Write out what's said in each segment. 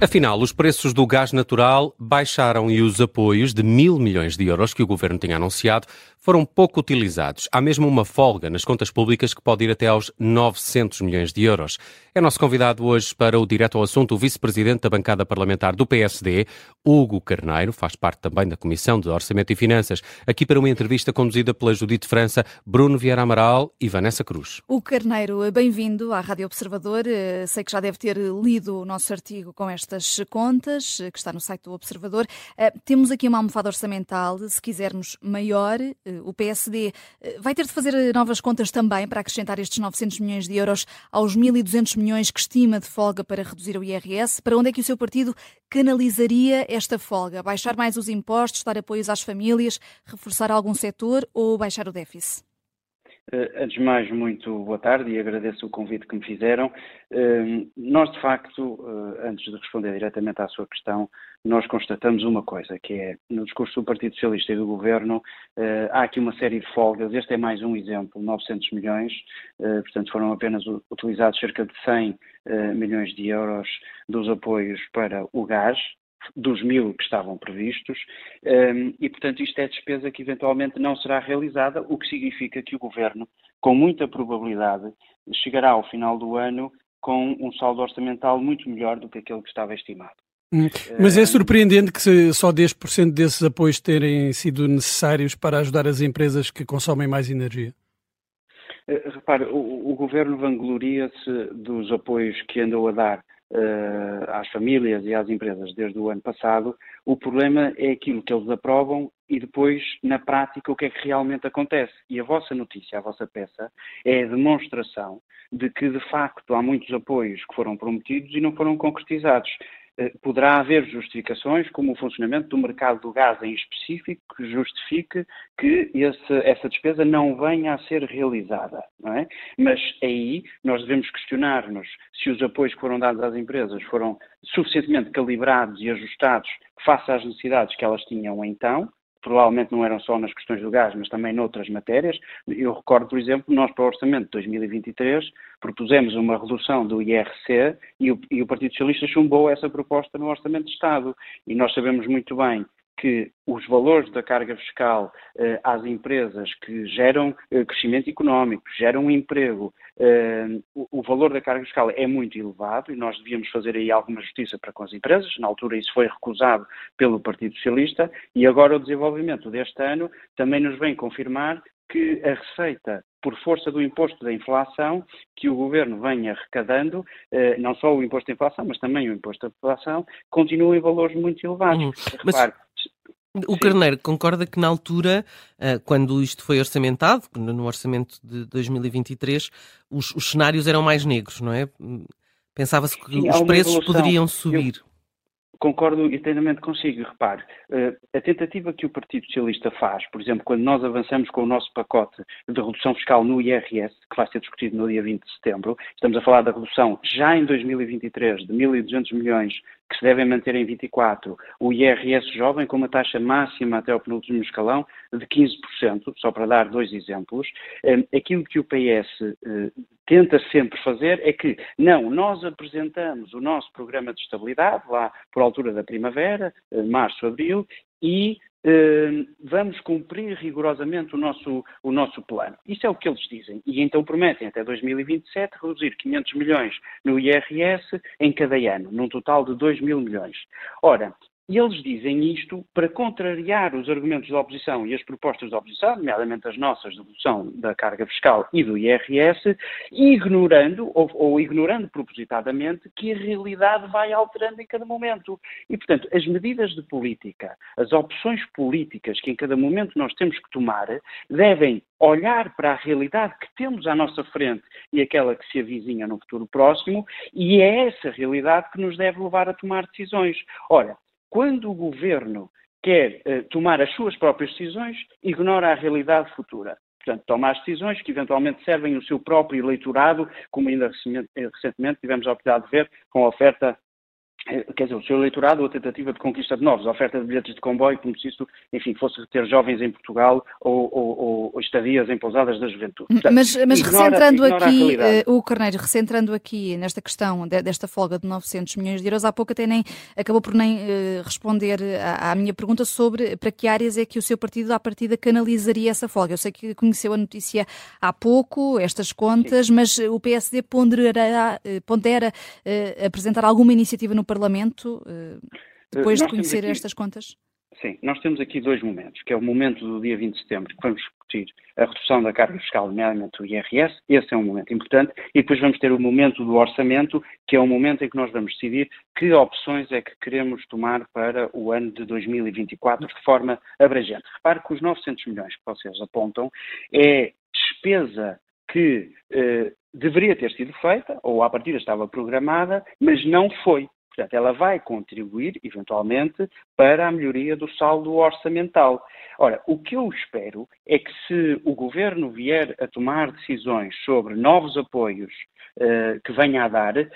Afinal, os preços do gás natural baixaram e os apoios de mil milhões de euros que o governo tinha anunciado foram pouco utilizados. Há mesmo uma folga nas contas públicas que pode ir até aos 900 milhões de euros. É nosso convidado hoje para o Direto ao Assunto o vice-presidente da bancada parlamentar do PSD, Hugo Carneiro, faz parte também da Comissão de Orçamento e Finanças, aqui para uma entrevista conduzida pela Judite França, Bruno Vieira Amaral e Vanessa Cruz. O Carneiro, bem-vindo à Rádio Observador. Eh, sei que já deve ter lido o nosso artigo com estas contas, eh, que está no site do Observador. Eh, temos aqui uma almofada orçamental, se quisermos maior, o PSD eh, vai ter de fazer eh, novas contas também para acrescentar estes 900 milhões de euros aos 1.200 milhões que estima de folga para reduzir o IRS. Para onde é que o seu partido canalizaria esta folga? Baixar mais os impostos, dar apoios às famílias, reforçar algum setor ou baixar o déficit? Uh, antes de mais, muito boa tarde e agradeço o convite que me fizeram. Uh, nós, de facto, uh, antes de responder diretamente à sua questão, nós constatamos uma coisa, que é, no discurso do Partido Socialista e do Governo, há aqui uma série de folgas. Este é mais um exemplo, 900 milhões, portanto foram apenas utilizados cerca de 100 milhões de euros dos apoios para o gás, dos mil que estavam previstos, um, e, portanto, isto é despesa que eventualmente não será realizada, o que significa que o Governo, com muita probabilidade, chegará ao final do ano com um saldo orçamental muito melhor do que aquele que estava estimado. Hum, mas é surpreendente que só 10% desses apoios terem sido necessários para ajudar as empresas que consomem mais energia. Uh, repare, o, o Governo vangloria-se dos apoios que andou a dar às famílias e às empresas desde o ano passado, o problema é aquilo que eles aprovam e depois, na prática, o que é que realmente acontece. E a vossa notícia, a vossa peça, é a demonstração de que, de facto, há muitos apoios que foram prometidos e não foram concretizados. Eh, poderá haver justificações, como o funcionamento do mercado do gás em específico, que justifique que esse, essa despesa não venha a ser realizada. É? Mas aí nós devemos questionar-nos se os apoios que foram dados às empresas foram suficientemente calibrados e ajustados face às necessidades que elas tinham então, provavelmente não eram só nas questões do gás, mas também noutras matérias. Eu recordo, por exemplo, nós para o Orçamento de 2023 propusemos uma redução do IRC e o, e o Partido Socialista chumbou essa proposta no Orçamento de Estado. E nós sabemos muito bem que os valores da carga fiscal eh, às empresas que geram eh, crescimento económico, geram emprego, eh, o, o, valor da carga fiscal é muito elevado e nós devíamos fazer aí alguma justiça para com as empresas. Na altura isso foi recusado pelo Partido Socialista e agora o desenvolvimento deste ano também nos vem confirmar que a receita por força do imposto da inflação que o governo vem arrecadando, eh, não só o imposto da inflação, mas também o imposto da inflação, continua em valores muito elevados. Hum, Repare, o Sim. Carneiro concorda que na altura, eh, quando isto foi orçamentado, no orçamento de 2023, os, os cenários eram mais negros, não é? Pensava-se que Sim, os preços evolução. poderiam subir. Eu Concordo inteiramente consigo. Repare, eh, a tentativa que o Partido Socialista faz, por exemplo, quando nós avançamos com o nosso pacote de redução fiscal no IRS, que vai ser discutido no dia 20 de setembro, estamos a falar da redução já em 2023 de 1.200 milhões que se devem manter em 24, o IRS jovem com uma taxa máxima até ao penúltimo escalão de 15%, só para dar dois exemplos. Eh, aquilo que o PS eh, tenta sempre fazer é que, não, nós apresentamos o nosso programa de estabilidade lá por altura da primavera, eh, março, abril, e vamos cumprir rigorosamente o nosso, o nosso plano. Isso é o que eles dizem. E então prometem até 2027 reduzir 500 milhões no IRS em cada ano, num total de 2 mil milhões. Ora, e eles dizem isto para contrariar os argumentos da oposição e as propostas da oposição, nomeadamente as nossas de redução da carga fiscal e do IRS, ignorando ou, ou, ignorando propositadamente que a realidade vai alterando em cada momento. E, portanto, as medidas de política, as opções políticas que em cada momento nós temos que tomar, devem olhar para a realidade que temos à nossa frente e aquela que se avizinha no futuro próximo, e é essa realidade que nos deve levar a tomar decisões. Ora, quando o governo quer uh, tomar as suas próprias decisões, ignora a realidade futura. Portanto, toma as decisões que eventualmente servem o seu próprio eleitorado, como ainda recentemente tivemos a oportunidade de ver com a oferta eh, quer dizer, o seu eleitorado ou a tentativa de conquista de novos, a oferta de bilhetes de comboio, como se isso, enfim, fosse ter jovens em Portugal ou, ou, ou, ou, estadias em pousadas da juventude. Portanto, mas mas ignora, recentrando ignora aqui, uh, o Carneiro, recentrando aqui nesta questão de, desta folga de 900 milhões de euros, há pouco até nem acabou por nem uh, responder à, à, minha pergunta sobre para que áreas é que o seu partido, à partida, canalizaria essa folga. Eu sei que conheceu a notícia há pouco, estas contas, Sim. mas o PSD ponderará, pondera uh, apresentar alguma iniciativa no Parlamento depois de conhecer aqui... estas contas? Sim, nós temos aqui dois momentos, que é o momento do dia 20 de setembro, que vamos discutir a redução da carga fiscal, nomeadamente o IRS, esse é um momento importante, e depois vamos ter o momento do orçamento, que é o momento em que nós vamos decidir que opções é que queremos tomar para o ano de 2024 de forma abrangente. Repare que os 900 milhões que vocês apontam é despesa que eh, deveria ter sido feita, ou à partida estava programada, mas não foi. Portanto, ela vai contribuir, eventualmente, para a melhoria do saldo orçamental. Ora, o que eu espero é que se o governo vier a tomar decisões sobre novos apoios uh, que venha a dar, uh,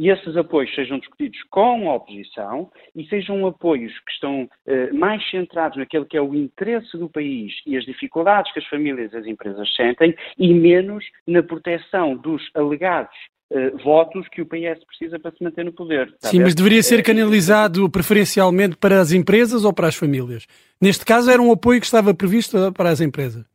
esses apoios sejam discutidos com a oposição e sejam apoios que estão uh, mais centrados naquilo que é o interesse do país e as dificuldades que as famílias e as empresas sentem e menos na proteção dos alegados Uh, votos que o PS precisa para se manter no poder. Sim, mas deveria ser canalizado preferencialmente para as empresas ou para as famílias? Neste caso era um apoio que estava previsto para as empresas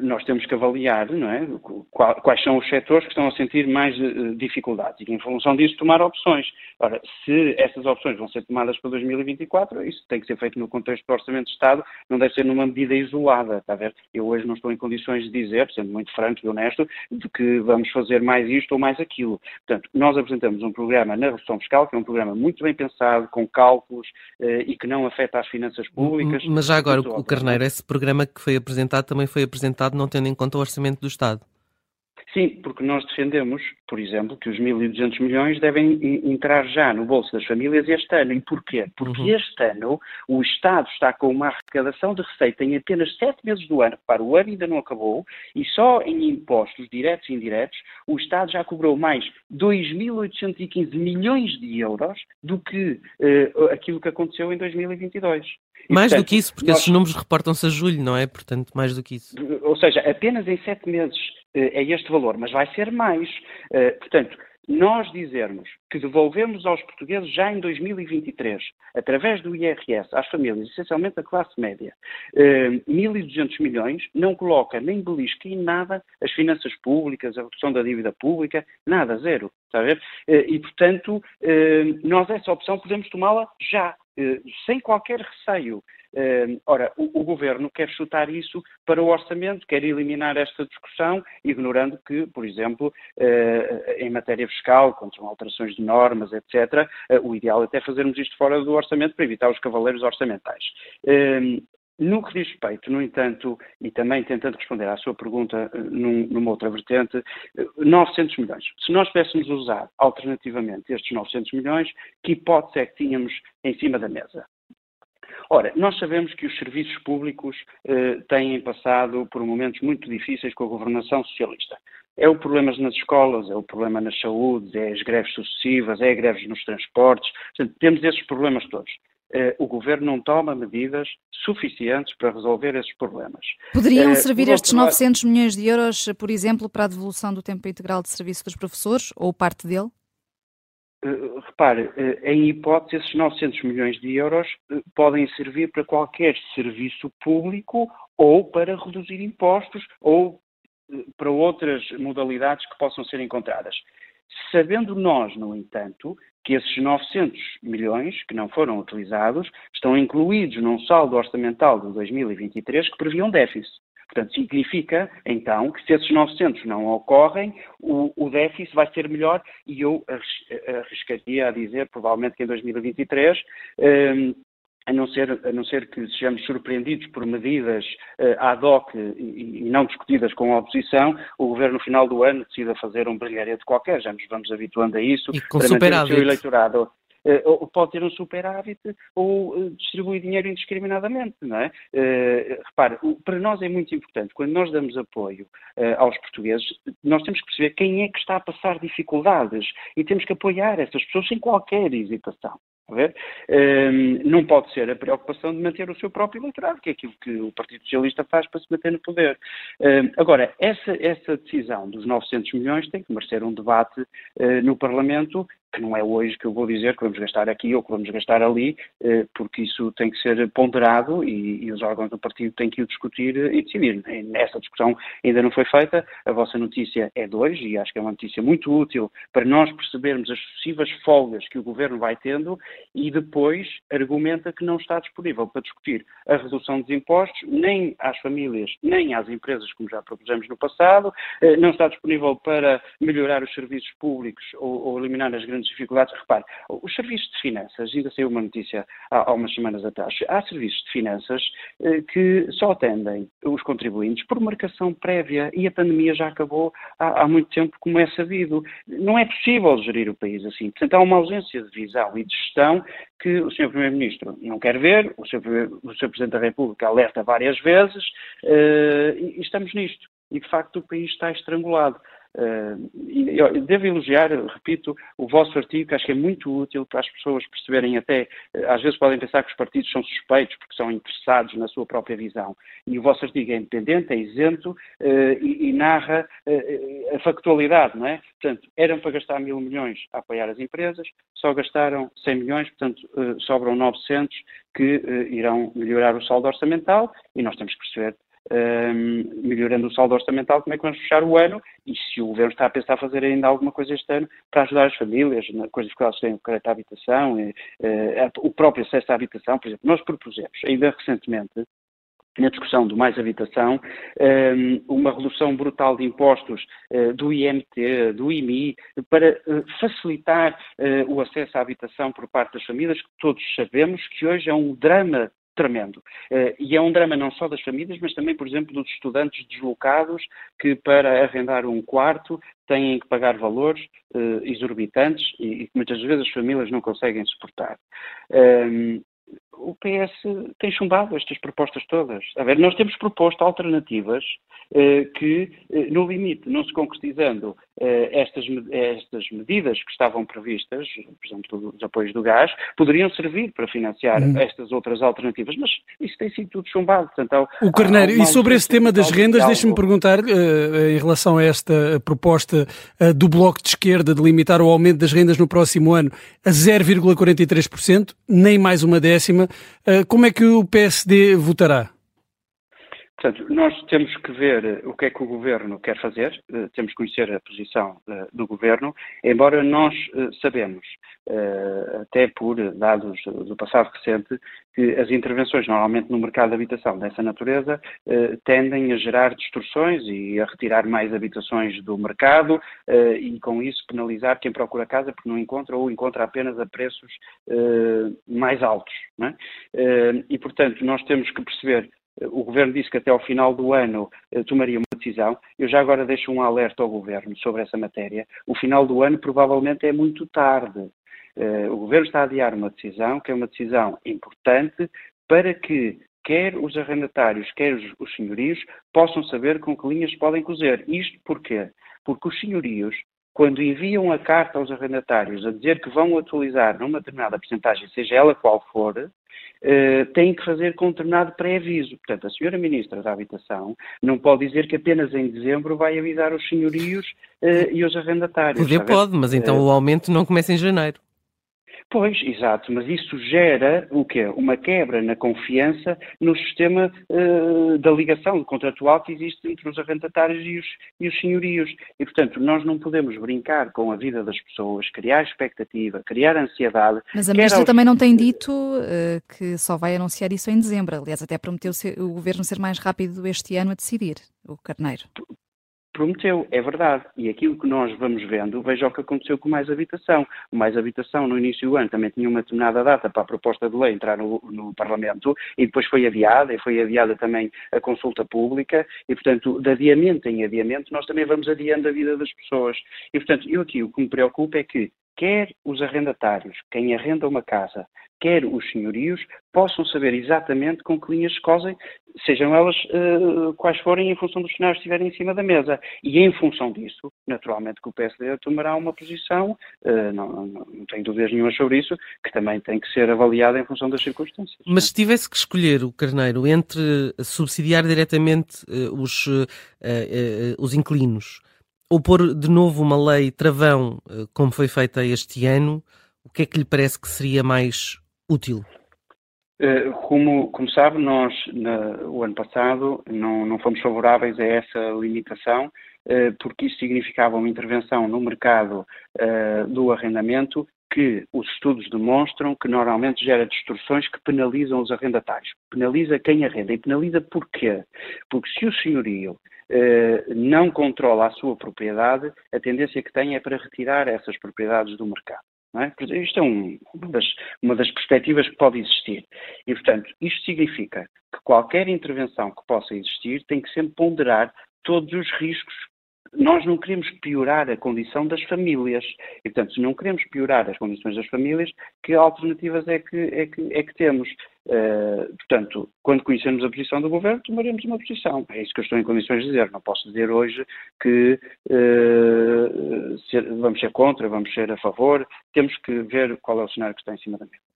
nós temos que avaliar não é, quais são os setores que estão a sentir mais eh, dificuldades e, em função disso, tomar opções. Ora, se essas opções vão ser tomadas para 2024, isso tem que ser feito no contexto do Orçamento de Estado, não deve ser numa medida isolada, está a ver? Eu hoje não estou em condições de dizer, sendo muito franco e honesto, de que vamos fazer mais isto ou mais aquilo. Portanto, nós apresentamos um programa na redução fiscal, que é um programa muito bem pensado, com cálculos eh, e que não afeta as finanças públicas. Mas já agora, o Carneiro, esse programa que foi apresentado também foi apresentado não tendo em conta o orçamento do Estado. Sim, porque nós defendemos, por exemplo, que os 1.200 milhões devem entrar já no bolso das famílias este ano. E porquê? Porque uhum. este ano o Estado está com uma arrecadação de receita em apenas sete meses do ano. Para o ano ainda não acabou. E só em impostos diretos e indiretos o Estado já cobrou mais 2.815 milhões de euros do que uh, aquilo que aconteceu em 2022. Mais portanto, do que isso, porque nós... esses números reportam-se a julho, não é? Portanto, mais do que isso. Ou seja, apenas em sete meses é este valor, mas vai ser mais. Uh, portanto, nós dizermos que devolvemos aos portugueses já em 2023, através do IRS, às famílias, essencialmente a classe média, eh, 1.200 milhões, não coloca nem belisca em nada as finanças públicas, a redução da dívida pública, nada, zero. Está a ver? Eh, e, portanto, eh, nós essa opção podemos tomá-la já. Eh, sem qualquer receio. Uh, ora, o, o, Governo quer chutar isso para o orçamento, quer eliminar esta discussão, ignorando que, por exemplo, uh, em matéria fiscal, contra alterações de normas, etc., uh, o ideal é até fazermos isto fora do orçamento para evitar os cavaleiros orçamentais. No que diz respeito, no entanto, e também tentando responder à sua pergunta num, numa outra vertente, 900 milhões. Se nós pudéssemos usar alternativamente estes 900 milhões, que hipótese é que tínhamos em cima da mesa? Ora, nós sabemos que os serviços públicos eh, têm passado por momentos muito difíceis com a governação socialista. É o problema nas escolas, é o problema nas saúdes, é as greves sucessivas, é as greves nos transportes. Portanto, temos esses problemas todos. Uh, o governo não toma medidas suficientes para resolver esses problemas. Poderiam uh, servir estes 900 milhões de euros, por exemplo, para a devolução do tempo integral de serviço dos professores, ou parte dele? Uh, repare, uh, em hipótese, esses 900 milhões de euros uh, podem servir para qualquer serviço público ou para reduzir impostos ou para outras modalidades que possam ser encontradas. Sabendo nós, no entanto, que esses 900 milhões que não foram utilizados estão incluídos num saldo orçamental de 2023 que previa um déficit. Portanto, significa, então, que se esses 900 não ocorrem, o, o déficit vai ser melhor e eu arriscaria a dizer, provavelmente que em 2023, um, a não, ser, a não ser que sejamos surpreendidos por medidas uh, ad hoc e, e, não discutidas com a oposição, o governo no final do ano decida fazer um brilharete qualquer, já nos vamos habituando a isso, e com para o seu eleitorado. Uh, pode ter um superávit ou uh, distribui dinheiro indiscriminadamente, não é? Uh, repare, para nós é muito importante, quando nós damos apoio aos portugueses, nós temos que perceber quem é que está a passar dificuldades e temos que apoiar essas pessoas sem qualquer hesitação. Um, não pode ser a preocupação de manter o seu próprio eleitorado, que é aquilo que o Partido Socialista faz para se manter no poder. Um, agora, essa, essa, decisão dos 900 milhões tem que merecer um debate no Parlamento que não é hoje que eu vou dizer que vamos gastar aqui ou que vamos gastar ali, eh, porque isso tem que ser ponderado e, e os órgãos do partido têm que o discutir e decidir. Essa discussão ainda não foi feita, a vossa notícia é de hoje e acho que é uma notícia muito útil para nós percebermos as sucessivas folgas que o Governo vai tendo e depois argumenta que não está disponível para discutir a redução dos impostos, nem às famílias, nem às empresas, como já propusemos no passado, eh, não está disponível para melhorar os serviços públicos ou, ou eliminar as grandes grandes dificuldades. Repare, os serviços de finanças, ainda saiu uma notícia há, há umas semanas atrás, há serviços de finanças eh, que só atendem os contribuintes por marcação prévia e a pandemia já acabou há, há, muito tempo, como é sabido. Não é possível gerir o país assim. Portanto, há uma ausência de visão e de gestão que o Sr. Primeiro-Ministro não quer ver, o Sr. Presidente da República alerta várias vezes uh, e, e estamos nisto. E, de facto, o país está estrangulado. Uh, devo elogiar, repito, o vosso artigo, que acho que é muito útil para as pessoas perceberem até, uh, às vezes podem pensar que os partidos são suspeitos porque são interessados na sua própria visão. E o vosso artigo é independente, é isento uh, e, e, narra a factualidade, não é? Portanto, eram para gastar mil milhões a apoiar as empresas, só gastaram 100 milhões, portanto, sobram 900 que irão melhorar o saldo orçamental e nós temos que perceber um, melhorando o saldo orçamental, como é que vamos fechar o ano e se o Governo está a pensar fazer ainda alguma coisa este ano para ajudar as famílias, na, com as dificuldades que têm o crédito à habitação, e, uh, o próprio acesso à habitação, por exemplo. Nós propusemos, ainda recentemente, na discussão do Mais Habitação, uma redução brutal de impostos uh, do IMT, do IMI, para uh, facilitar o acesso à habitação por parte das famílias, que todos sabemos que hoje é um drama tremendo. Uh, e é um drama não só das famílias, mas também, por exemplo, dos estudantes deslocados que, para arrendar um quarto, têm que pagar valores uh, exorbitantes e, que muitas vezes as famílias não conseguem suportar. O PS tem chumbado estas propostas todas. A ver, nós temos proposto alternativas eh, que, eh, no limite, não se concretizando eh, estas, estas medidas que estavam previstas, por exemplo, dos apoios do gás, poderiam servir para financiar hum. estas outras alternativas, mas isso tem sido tudo chumbado. Portanto, há, o Carneiro, e sobre esse tema das rendas, deixe-me perguntar, em relação a esta proposta do Bloco de Esquerda de limitar o aumento das rendas no próximo ano a 0,43%, nem mais uma décima, como é que o PSD votará? Portanto, nós temos que ver eh, o que é que o Governo quer fazer, eh, temos que conhecer a posição eh, do Governo, embora nós sabemos, até por dados do passado recente, que as intervenções normalmente no mercado de habitação dessa natureza tendem a gerar distorções e a retirar mais habitações do mercado e com isso penalizar quem procura casa porque não encontra ou encontra apenas a preços mais altos. É? E, portanto, nós temos que perceber o Governo disse que até ao final do ano eh, tomaria uma decisão. Eu já agora deixo um alerta ao Governo sobre essa matéria. O final do ano provavelmente é muito tarde. Eh, o Governo está a adiar uma decisão, que é uma decisão importante, para que quer os arrendatários, quer os, os senhorios, possam saber com que linhas podem cozer. Isto porquê? Porque os senhorios, quando enviam a carta aos arrendatários a dizer que vão atualizar numa determinada porcentagem, seja ela qual for, uh, têm que fazer com um determinado pré-aviso. Portanto, a senhora Ministra da Habitação não pode dizer que apenas em dezembro vai avisar os senhorios uh, e os arrendatários. Poder pode, mas então uh, o aumento não começa em janeiro. Pois, exato, mas isso gera o quê? Uma quebra na confiança no sistema uh, da ligação contratual que existe entre os arrendatários e os, e os senhorios. E, portanto, nós não podemos brincar com a vida das pessoas, criar expectativa, criar ansiedade. Mas a ministra aos... também não tem dito uh, que só vai anunciar isso em dezembro. Aliás, até prometeu o governo ser mais rápido este ano a decidir, o Carneiro prometeu, é verdade. E aquilo que nós vamos vendo, veja o que aconteceu com Mais Habitação. O Mais Habitação, no início do ano, também tinha uma determinada data para a proposta de lei entrar no, no Parlamento e depois foi adiada, e foi adiada também a consulta pública, e, portanto, de adiamento em adiamento, nós também vamos adiando a vida das pessoas. E, portanto, eu aqui o que me preocupa é que quer os arrendatários, quem arrenda uma casa, quer os senhorios, possam saber exatamente com que linhas se cosem, sejam elas uh, quais forem, em função dos cenários que estiverem em cima da mesa. E em função disso, naturalmente que o PSD tomará uma posição, uh, não, não, não tenho dúvidas nenhuma sobre isso, que também tem que ser avaliada em função das circunstâncias. Mas se tivesse que escolher o Carneiro entre subsidiar diretamente uh, os, os inquilinos ou pôr de novo uma lei travão, como foi feita este ano, o que é que lhe parece que seria mais útil? Eh, como, como sabe, nós, no, o ano passado, não, não fomos favoráveis a essa limitação, eh, porque isso significava uma intervenção no mercado eh, do arrendamento que os estudos demonstram que normalmente gera distorções que penalizam os arrendatários. Penaliza quem arrenda. E penaliza porquê? Porque se o senhorio não controla a sua propriedade, a tendência que tem é para retirar essas propriedades do mercado. É? Isto é um, uma, das, uma das perspectivas que pode existir. E, portanto, isto significa que qualquer intervenção que possa existir tem que sempre ponderar todos os riscos nós não queremos piorar a condição das famílias. E, portanto, se não queremos piorar as condições das famílias, que alternativas é que, é que, é que temos? Uh, portanto, quando conhecermos a posição do Governo, tomaremos uma posição. É isso que eu estou em condições de dizer. Não posso dizer hoje que uh, ser, vamos ser contra, vamos ser a favor. Temos que ver qual é o cenário que está em cima da mesa.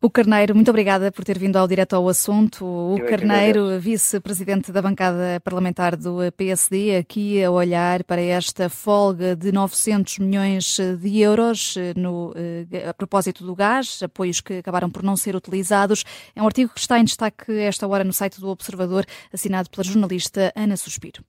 O Carneiro, muito obrigada por ter vindo ao direto ao assunto. O Eu Carneiro, vice-presidente da bancada parlamentar do PSD, aqui a olhar para esta folga de 900 milhões de euros eh, no, eh, a propósito do gás, apoios que acabaram por não ser utilizados. É um artigo que está em destaque esta hora no site do Observador, assinado pela jornalista Ana Suspiro.